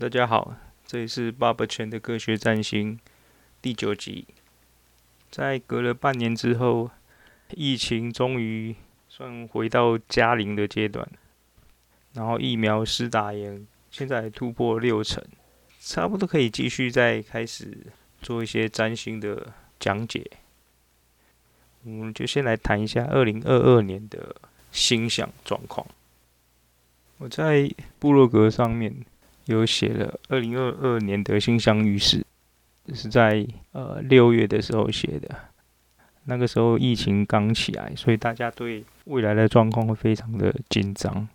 大家好，这里是爸爸全的科学占星第九集。在隔了半年之后，疫情终于算回到加零的阶段，然后疫苗施打也现在突破六成，差不多可以继续再开始做一些占星的讲解。我们就先来谈一下二零二二年的星象状况。我在部落格上面。有写了二零二二年的星象预示，是在呃六月的时候写的。那个时候疫情刚起来，所以大家对未来的状况会非常的紧张，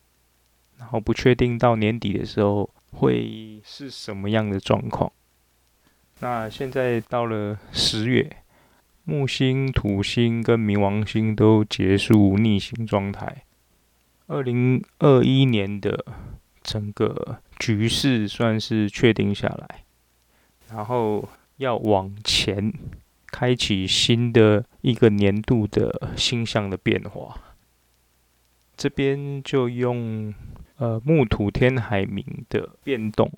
然后不确定到年底的时候会是什么样的状况。那现在到了十月，木星、土星跟冥王星都结束逆行状态。二零二一年的整个局势算是确定下来，然后要往前开启新的一个年度的星象的变化。这边就用呃木土天海冥的变动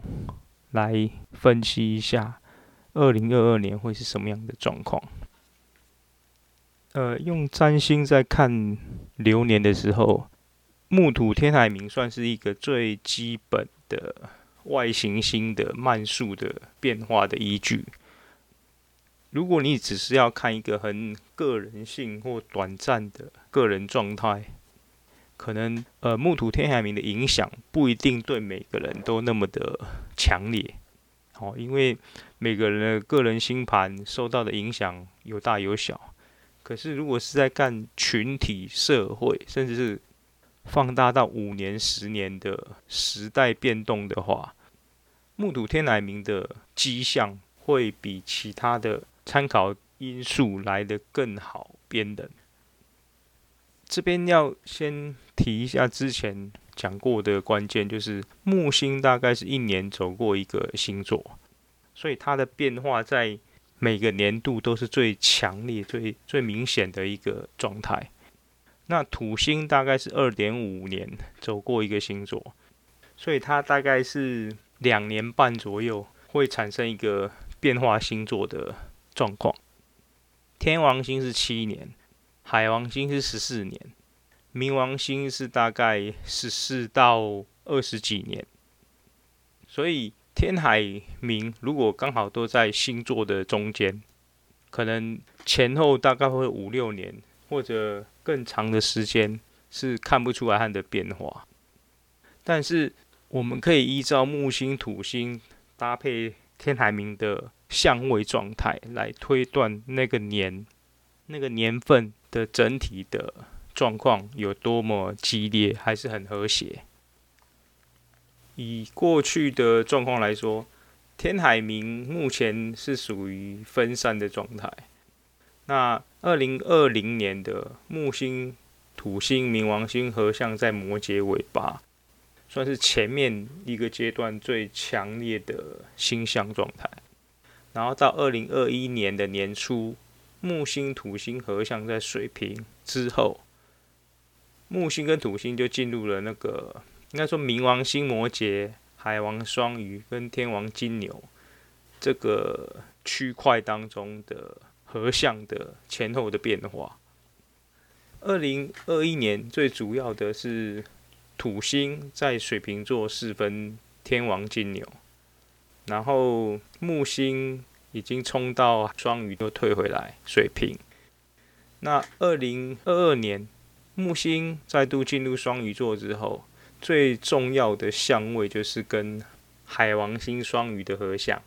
来分析一下，二零二二年会是什么样的状况。呃，用占星在看流年的时候，木土天海冥算是一个最基本的外行星的慢速的变化的依据。如果你只是要看一个很个人性或短暂的个人状态，可能呃木土天海冥的影响不一定对每个人都那么的强烈。哦，因为每个人的个人星盘受到的影响有大有小。可是如果是在看群体社会，甚至是放大到五年、十年的时代变动的话，木土天来明的迹象会比其他的参考因素来得更好辨认。这边要先提一下之前讲过的关键，就是木星大概是一年走过一个星座，所以它的变化在每个年度都是最强烈、最最明显的一个状态。那土星大概是二点五年走过一个星座，所以它大概是两年半左右会产生一个变化星座的状况。天王星是七年，海王星是十四年，冥王星是大概十四到二十几年。所以天海冥如果刚好都在星座的中间，可能前后大概会五六年或者。更长的时间是看不出来它的变化，但是我们可以依照木星、土星搭配天海明的相位状态来推断那个年、那个年份的整体的状况有多么激烈，还是很和谐。以过去的状况来说，天海明目前是属于分散的状态。那二零二零年的木星、土星、冥王星合相在摩羯尾巴，算是前面一个阶段最强烈的星象状态。然后到二零二一年的年初，木星、土星合相在水瓶之后，木星跟土星就进入了那个应该说冥王星摩羯、海王双鱼跟天王金牛这个区块当中的。合相的前后的变化。二零二一年最主要的是土星在水瓶座四分天王金牛，然后木星已经冲到双鱼，又退回来水瓶。那二零二二年木星再度进入双鱼座之后，最重要的相位就是跟海王星双鱼的合相。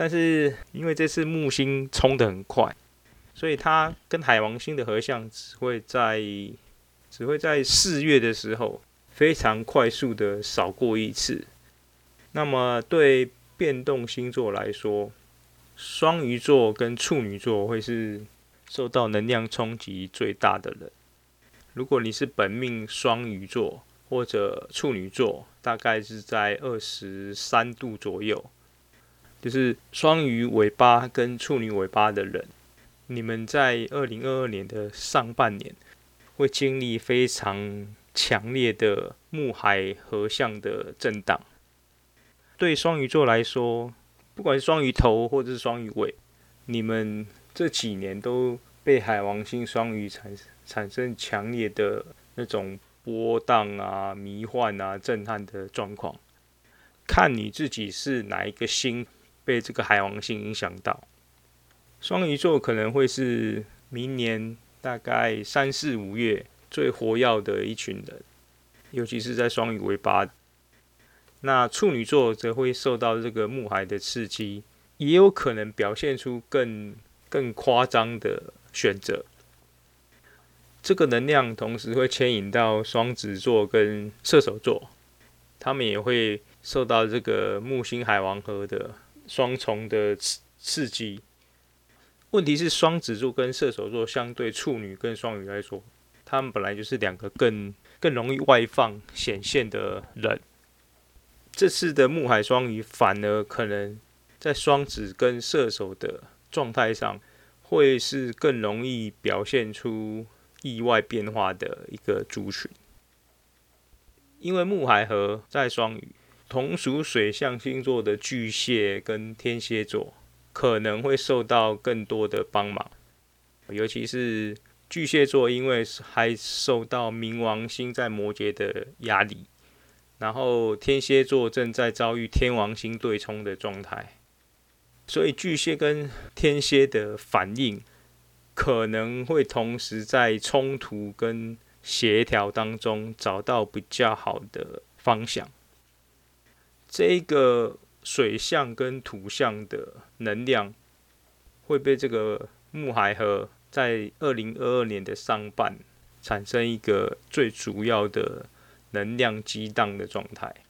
但是因为这次木星冲得很快，所以它跟海王星的合相只会在只会在四月的时候非常快速的扫过一次。那么对变动星座来说，双鱼座跟处女座会是受到能量冲击最大的人。如果你是本命双鱼座或者处女座，大概是在二十三度左右。就是双鱼尾巴跟处女尾巴的人，你们在二零二二年的上半年会经历非常强烈的木海合相的震荡。对双鱼座来说，不管是双鱼头或者是双鱼尾，你们这几年都被海王星双鱼产产生强烈的那种波荡啊、迷幻啊、震撼的状况。看你自己是哪一个星被这个海王星影响到。双鱼座可能会是明年大概三四五月最活跃的一群人，尤其是在双鱼尾巴。那处女座则会受到这个木海的刺激，也有可能表现出更更夸张的选择。这个能量同时会牵引到双子座跟射手座，他们也会受到这个木星海王合的双重的刺刺激。问题是，双子座跟射手座相对处女跟双鱼来说，他们本来就是两个更更容易外放显现的人。这次的木海双鱼反而可能在双子跟射手的状态上，会是更容易表现出意外变化的一个族群。因为木海和在双鱼，同属水象星座的巨蟹跟天蝎座。可能会受到更多的帮忙，尤其是巨蟹座，因为还受到冥王星在摩羯的压力，然后天蝎座正在遭遇天王星对冲的状态，所以巨蟹跟天蝎的反应可能会同时在冲突跟协调当中找到比较好的方向。这个。水象跟土象的能量会被这个木海河在二零二二年的上半产生一个最主要的能量激荡的状态，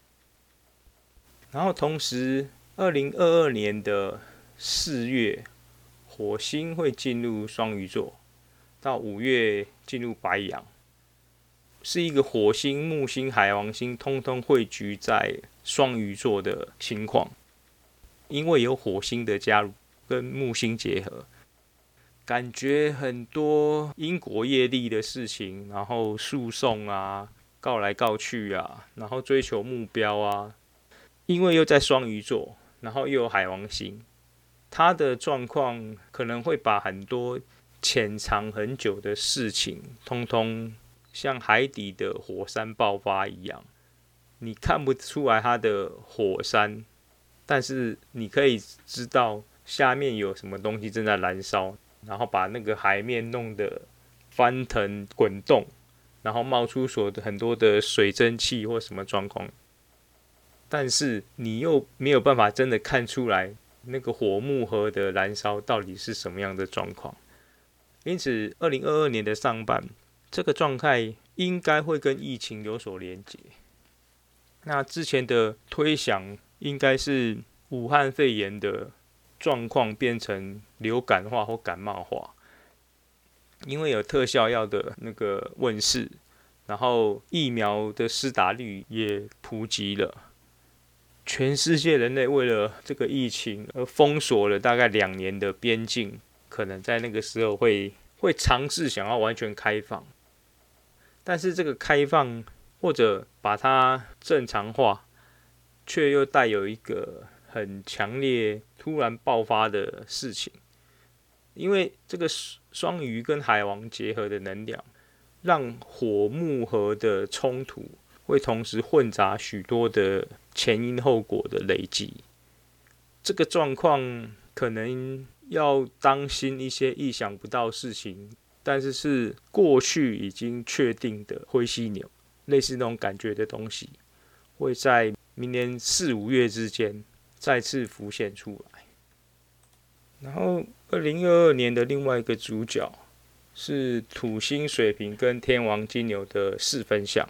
然后同时二零二二年的四月，火星会进入双鱼座，到五月进入白羊，是一个火星、木星、海王星通通汇聚在双鱼座的情况，因为有火星的加入跟木星结合，感觉很多因果业力的事情，然后诉讼啊，告来告去啊，然后追求目标啊，因为又在双鱼座，然后又有海王星，他的状况可能会把很多潜藏很久的事情，通通像海底的火山爆发一样。你看不出来它的火山，但是你可以知道下面有什么东西正在燃烧，然后把那个海面弄得翻腾滚动，然后冒出所很多的水蒸气或什么状况。但是你又没有办法真的看出来那个火木盒的燃烧到底是什么样的状况。因此，二零二二年的上半，这个状态应该会跟疫情有所连结。那之前的推想应该是武汉肺炎的状况变成流感化或感冒化，因为有特效药的那个问世，然后疫苗的施打率也普及了，全世界人类为了这个疫情而封锁了大概两年的边境，可能在那个时候会会尝试想要完全开放，但是这个开放。或者把它正常化，却又带有一个很强烈、突然爆发的事情，因为这个双鱼跟海王结合的能量，让火木合的冲突会同时混杂许多的前因后果的累积。这个状况可能要当心一些意想不到事情，但是是过去已经确定的灰犀牛。类似那种感觉的东西，会在明年四五月之间再次浮现出来。然后，二零二二年的另外一个主角是土星水瓶跟天王金牛的四分相。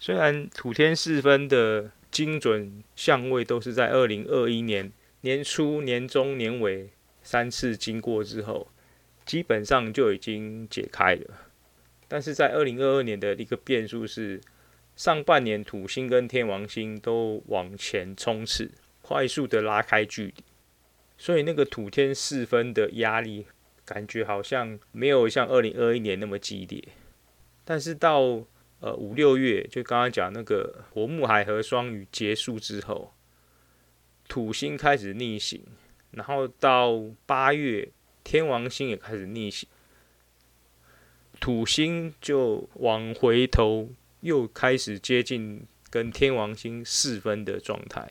虽然土天四分的精准相位都是在二零二一年年初、年中、年尾三次经过之后，基本上就已经解开了。但是在二零二二年的一个变数是，上半年土星跟天王星都往前冲刺，快速的拉开距离，所以那个土天四分的压力感觉好像没有像二零二一年那么激烈。但是到呃五六月，就刚刚讲那个火木海合双鱼结束之后，土星开始逆行，然后到八月，天王星也开始逆行，土星就往回头又开始接近跟天王星四分的状态。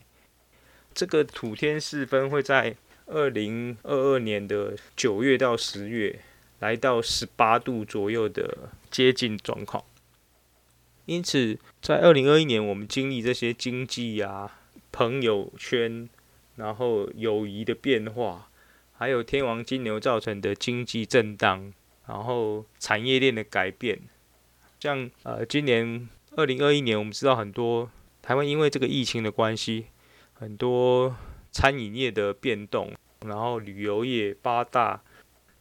这个土天四分会在二零二二年的九月到十月来到十八度左右的接近状况，因此在二零二一年，我们经历这些经济啊、朋友圈，然后友谊的变化，还有天王金牛造成的经济震荡，然后产业链的改变，像呃，今年二零二一年，我们知道很多台湾因为这个疫情的关系，很多。餐饮业的变动，然后旅游业八大，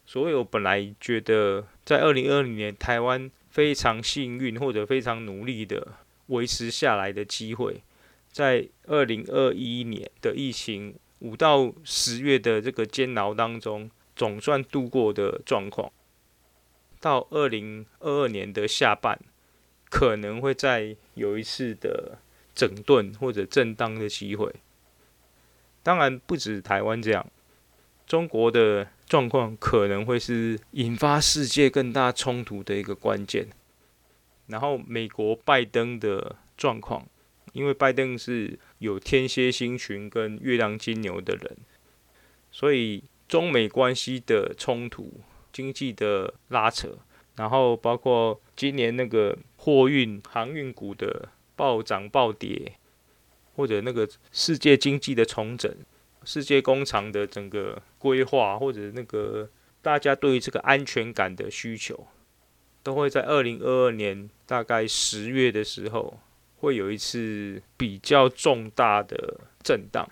所有本来觉得在二零二零年台湾非常幸运或者非常努力的维持下来的机会，在二零二一年的疫情五到十月的这个煎熬当中，总算度过的状况，到二零二二年的下半，可能会再有一次的整顿或者震荡的机会。当然不止台湾这样，中国的状况可能会是引发世界更大冲突的一个关键。然后美国拜登的状况，因为拜登是有天蝎星群跟月亮金牛的人，所以中美关系的冲突、经济的拉扯，然后包括今年那个货运航运股的暴涨暴跌。或者那个世界经济的重整，世界工厂的整个规划，或者那个大家对于这个安全感的需求，都会在二零二二年大概十月的时候，会有一次比较重大的震荡。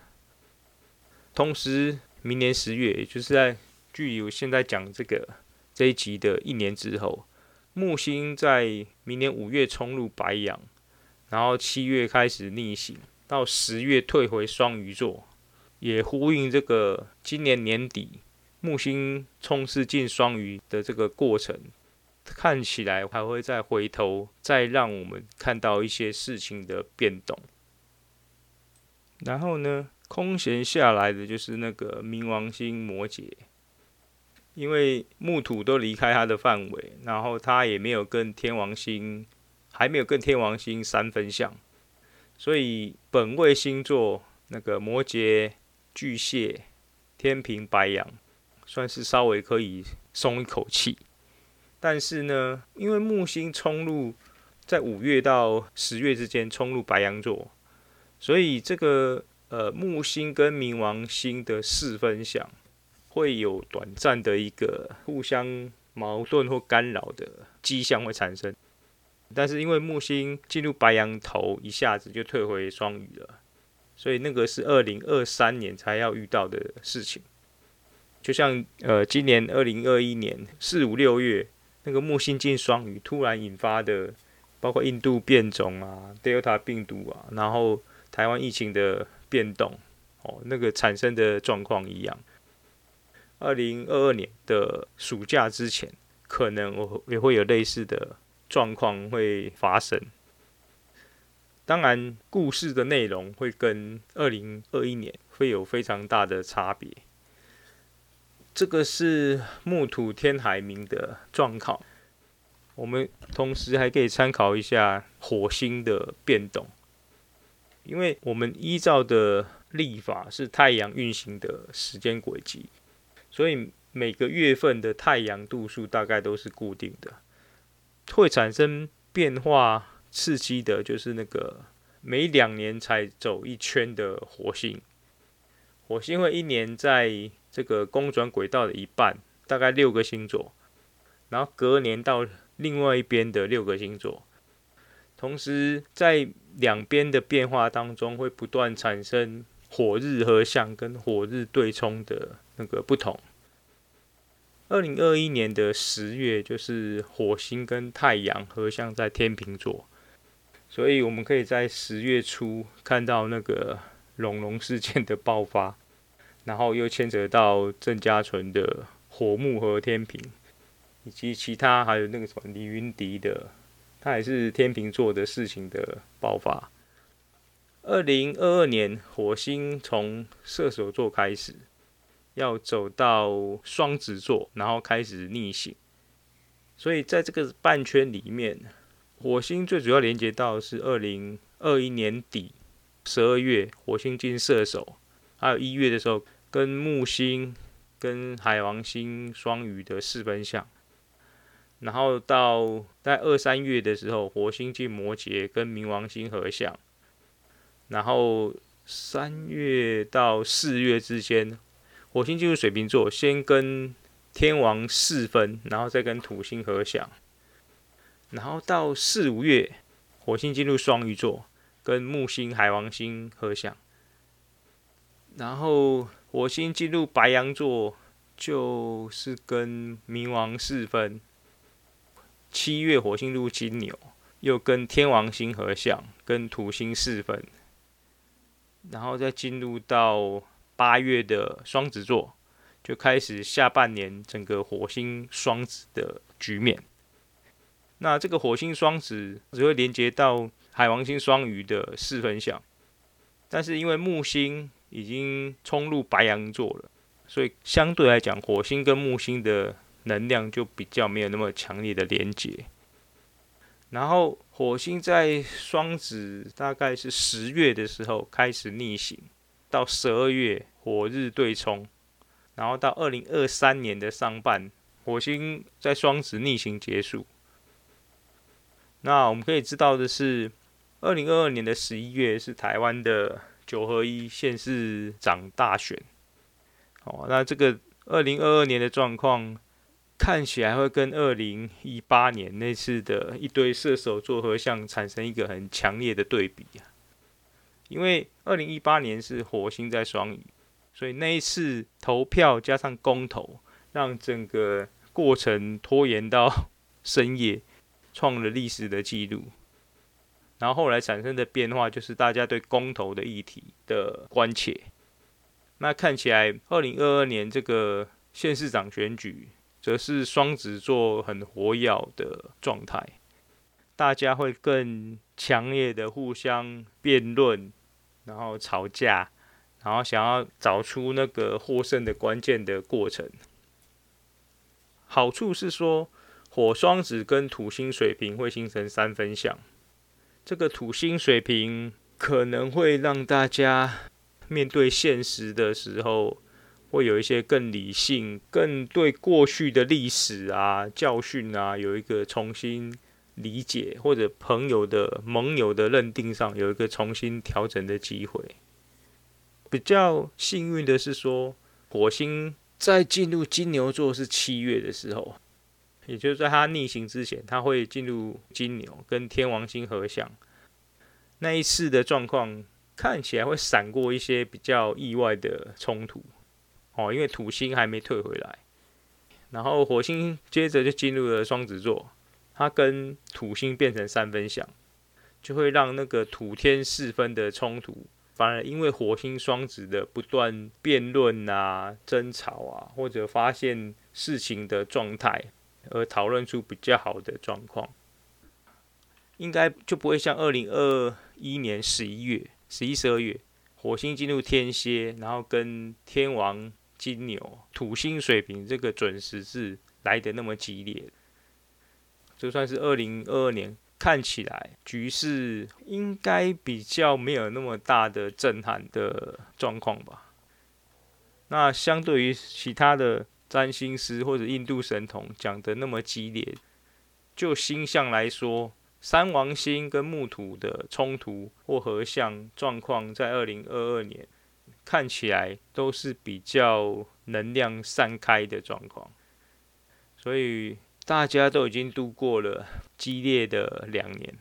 同时，明年十月，也就是在距离我现在讲这个这一集的一年之后，木星在明年五月冲入白羊，然后七月开始逆行。到十月退回双鱼座，也呼应这个今年年底木星冲刺进双鱼的这个过程，看起来还会再回头，再让我们看到一些事情的变动。然后呢，空闲下来的就是那个冥王星摩羯，因为木土都离开它的范围，然后它也没有跟天王星，还没有跟天王星三分相。所以本位星座那个摩羯、巨蟹、天平、白羊，算是稍微可以松一口气。但是呢，因为木星冲入在五月到十月之间冲入白羊座，所以这个呃木星跟冥王星的四分相会有短暂的一个互相矛盾或干扰的迹象会产生。但是因为木星进入白羊头，一下子就退回双鱼了，所以那个是二零二三年才要遇到的事情。就像呃，今年二零二一年四五六月那个木星进双鱼，突然引发的，包括印度变种啊、Delta 病毒啊，然后台湾疫情的变动，哦，那个产生的状况一样。二零二二年的暑假之前，可能我也会有类似的。状况会发生，当然，故事的内容会跟二零二一年会有非常大的差别。这个是木土天海冥的状况，我们同时还可以参考一下火星的变动，因为我们依照的历法是太阳运行的时间轨迹，所以每个月份的太阳度数大概都是固定的。会产生变化刺激的，就是那个每两年才走一圈的火星。火星会一年在这个公转轨道的一半，大概六个星座，然后隔年到另外一边的六个星座。同时，在两边的变化当中，会不断产生火日合相跟火日对冲的那个不同。二零二一年的十月，就是火星跟太阳合相在天秤座，所以我们可以在十月初看到那个龙龙事件的爆发，然后又牵扯到郑家纯的火木和天平，以及其他还有那个什么李云迪的，他也是天秤座的事情的爆发。二零二二年火星从射手座开始，要走到双子座，然后开始逆行。所以在这个半圈里面，火星最主要连接到是二零二一年底十二月，火星进射手，还有一月的时候跟木星、跟海王星双鱼的四分相。然后到在二三月的时候，火星进摩羯跟冥王星合相。然后三月到四月之间，火星进入水瓶座，先跟天王四分，然后再跟土星合相。然后到四五月，火星进入双鱼座，跟木星、海王星合相。然后火星进入白羊座，就是跟冥王四分。七月火星入金牛，又跟天王星合相，跟土星四分，然后再进入到八月的双子座，就开始下半年整个火星双子的局面。那这个火星双子只会连接到海王星双鱼的四分相，但是因为木星已经冲入白羊座了，所以相对来讲，火星跟木星的能量就比较没有那么强烈的连接，然后火星在双子大概是十月的时候开始逆行，到十二月火日对冲，然后到二零二三年的上半，火星在双子逆行结束。那我们可以知道的是，二零二二年的十一月是台湾的九合一县市长大选。哦，那这个二零二二年的状况。看起来会跟二零一八年那次的一堆射手座合相产生一个很强烈的对比啊，因为二零一八年是火星在双鱼，所以那一次投票加上公投，让整个过程拖延到深夜，创了历史的记录。然后后来产生的变化就是大家对公投的议题的关切。那看起来二零二二年这个县市长选举。则是双子座很活跃的状态，大家会更强烈的互相辩论，然后吵架，然后想要找出那个获胜的关键的过程。好处是说，火双子跟土星水瓶会形成三分相，这个土星水平可能会让大家面对现实的时候。会有一些更理性、更对过去的历史啊、教训啊，有一个重新理解，或者朋友的盟友的认定上有一个重新调整的机会。比较幸运的是说，火星在进入金牛座是七月的时候，也就是在它逆行之前，它会进入金牛，跟天王星合相。那一次的状况看起来会闪过一些比较意外的冲突。哦，因为土星还没退回来，然后火星接着就进入了双子座，它跟土星变成三分相，就会让那个土天四分的冲突，反而因为火星双子的不断辩论啊、争吵啊，或者发现事情的状态，而讨论出比较好的状况，应该就不会像二零二一年十一月、十一、十二月，火星进入天蝎，然后跟天王。金牛、土星、水瓶这个准十字来得那么激烈，就算是二零二二年，看起来局势应该比较没有那么大的震撼的状况吧。那相对于其他的占星师或者印度神童讲的那么激烈，就星象来说，三王星跟木土的冲突或合相状况，在二零二二年。看起来都是比较能量散开的状况，所以大家都已经度过了激烈的两年，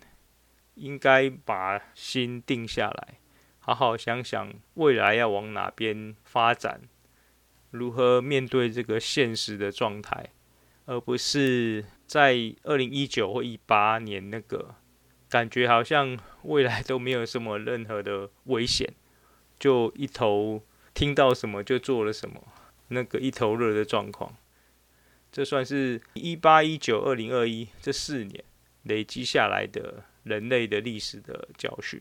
应该把心定下来，好好想想未来要往哪边发展，如何面对这个现实的状态，而不是在二零一九或一八年那个感觉好像未来都没有什么任何的危险。就一头听到什么就做了什么，那个一头热的状况，这算是一八一九二零二一这四年累积下来的人类的历史的教训。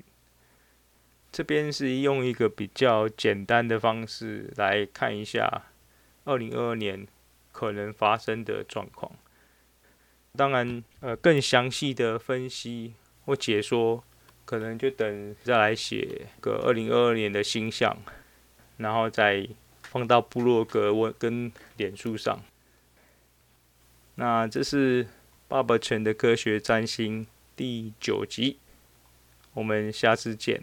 这边是用一个比较简单的方式来看一下二零二二年可能发生的状况。当然，呃，更详细的分析或解说，可能就等再来写个二零二二年的星象，然后再放到部落格文跟脸书上。那这是爸爸全的科学占星第九集，我们下次见。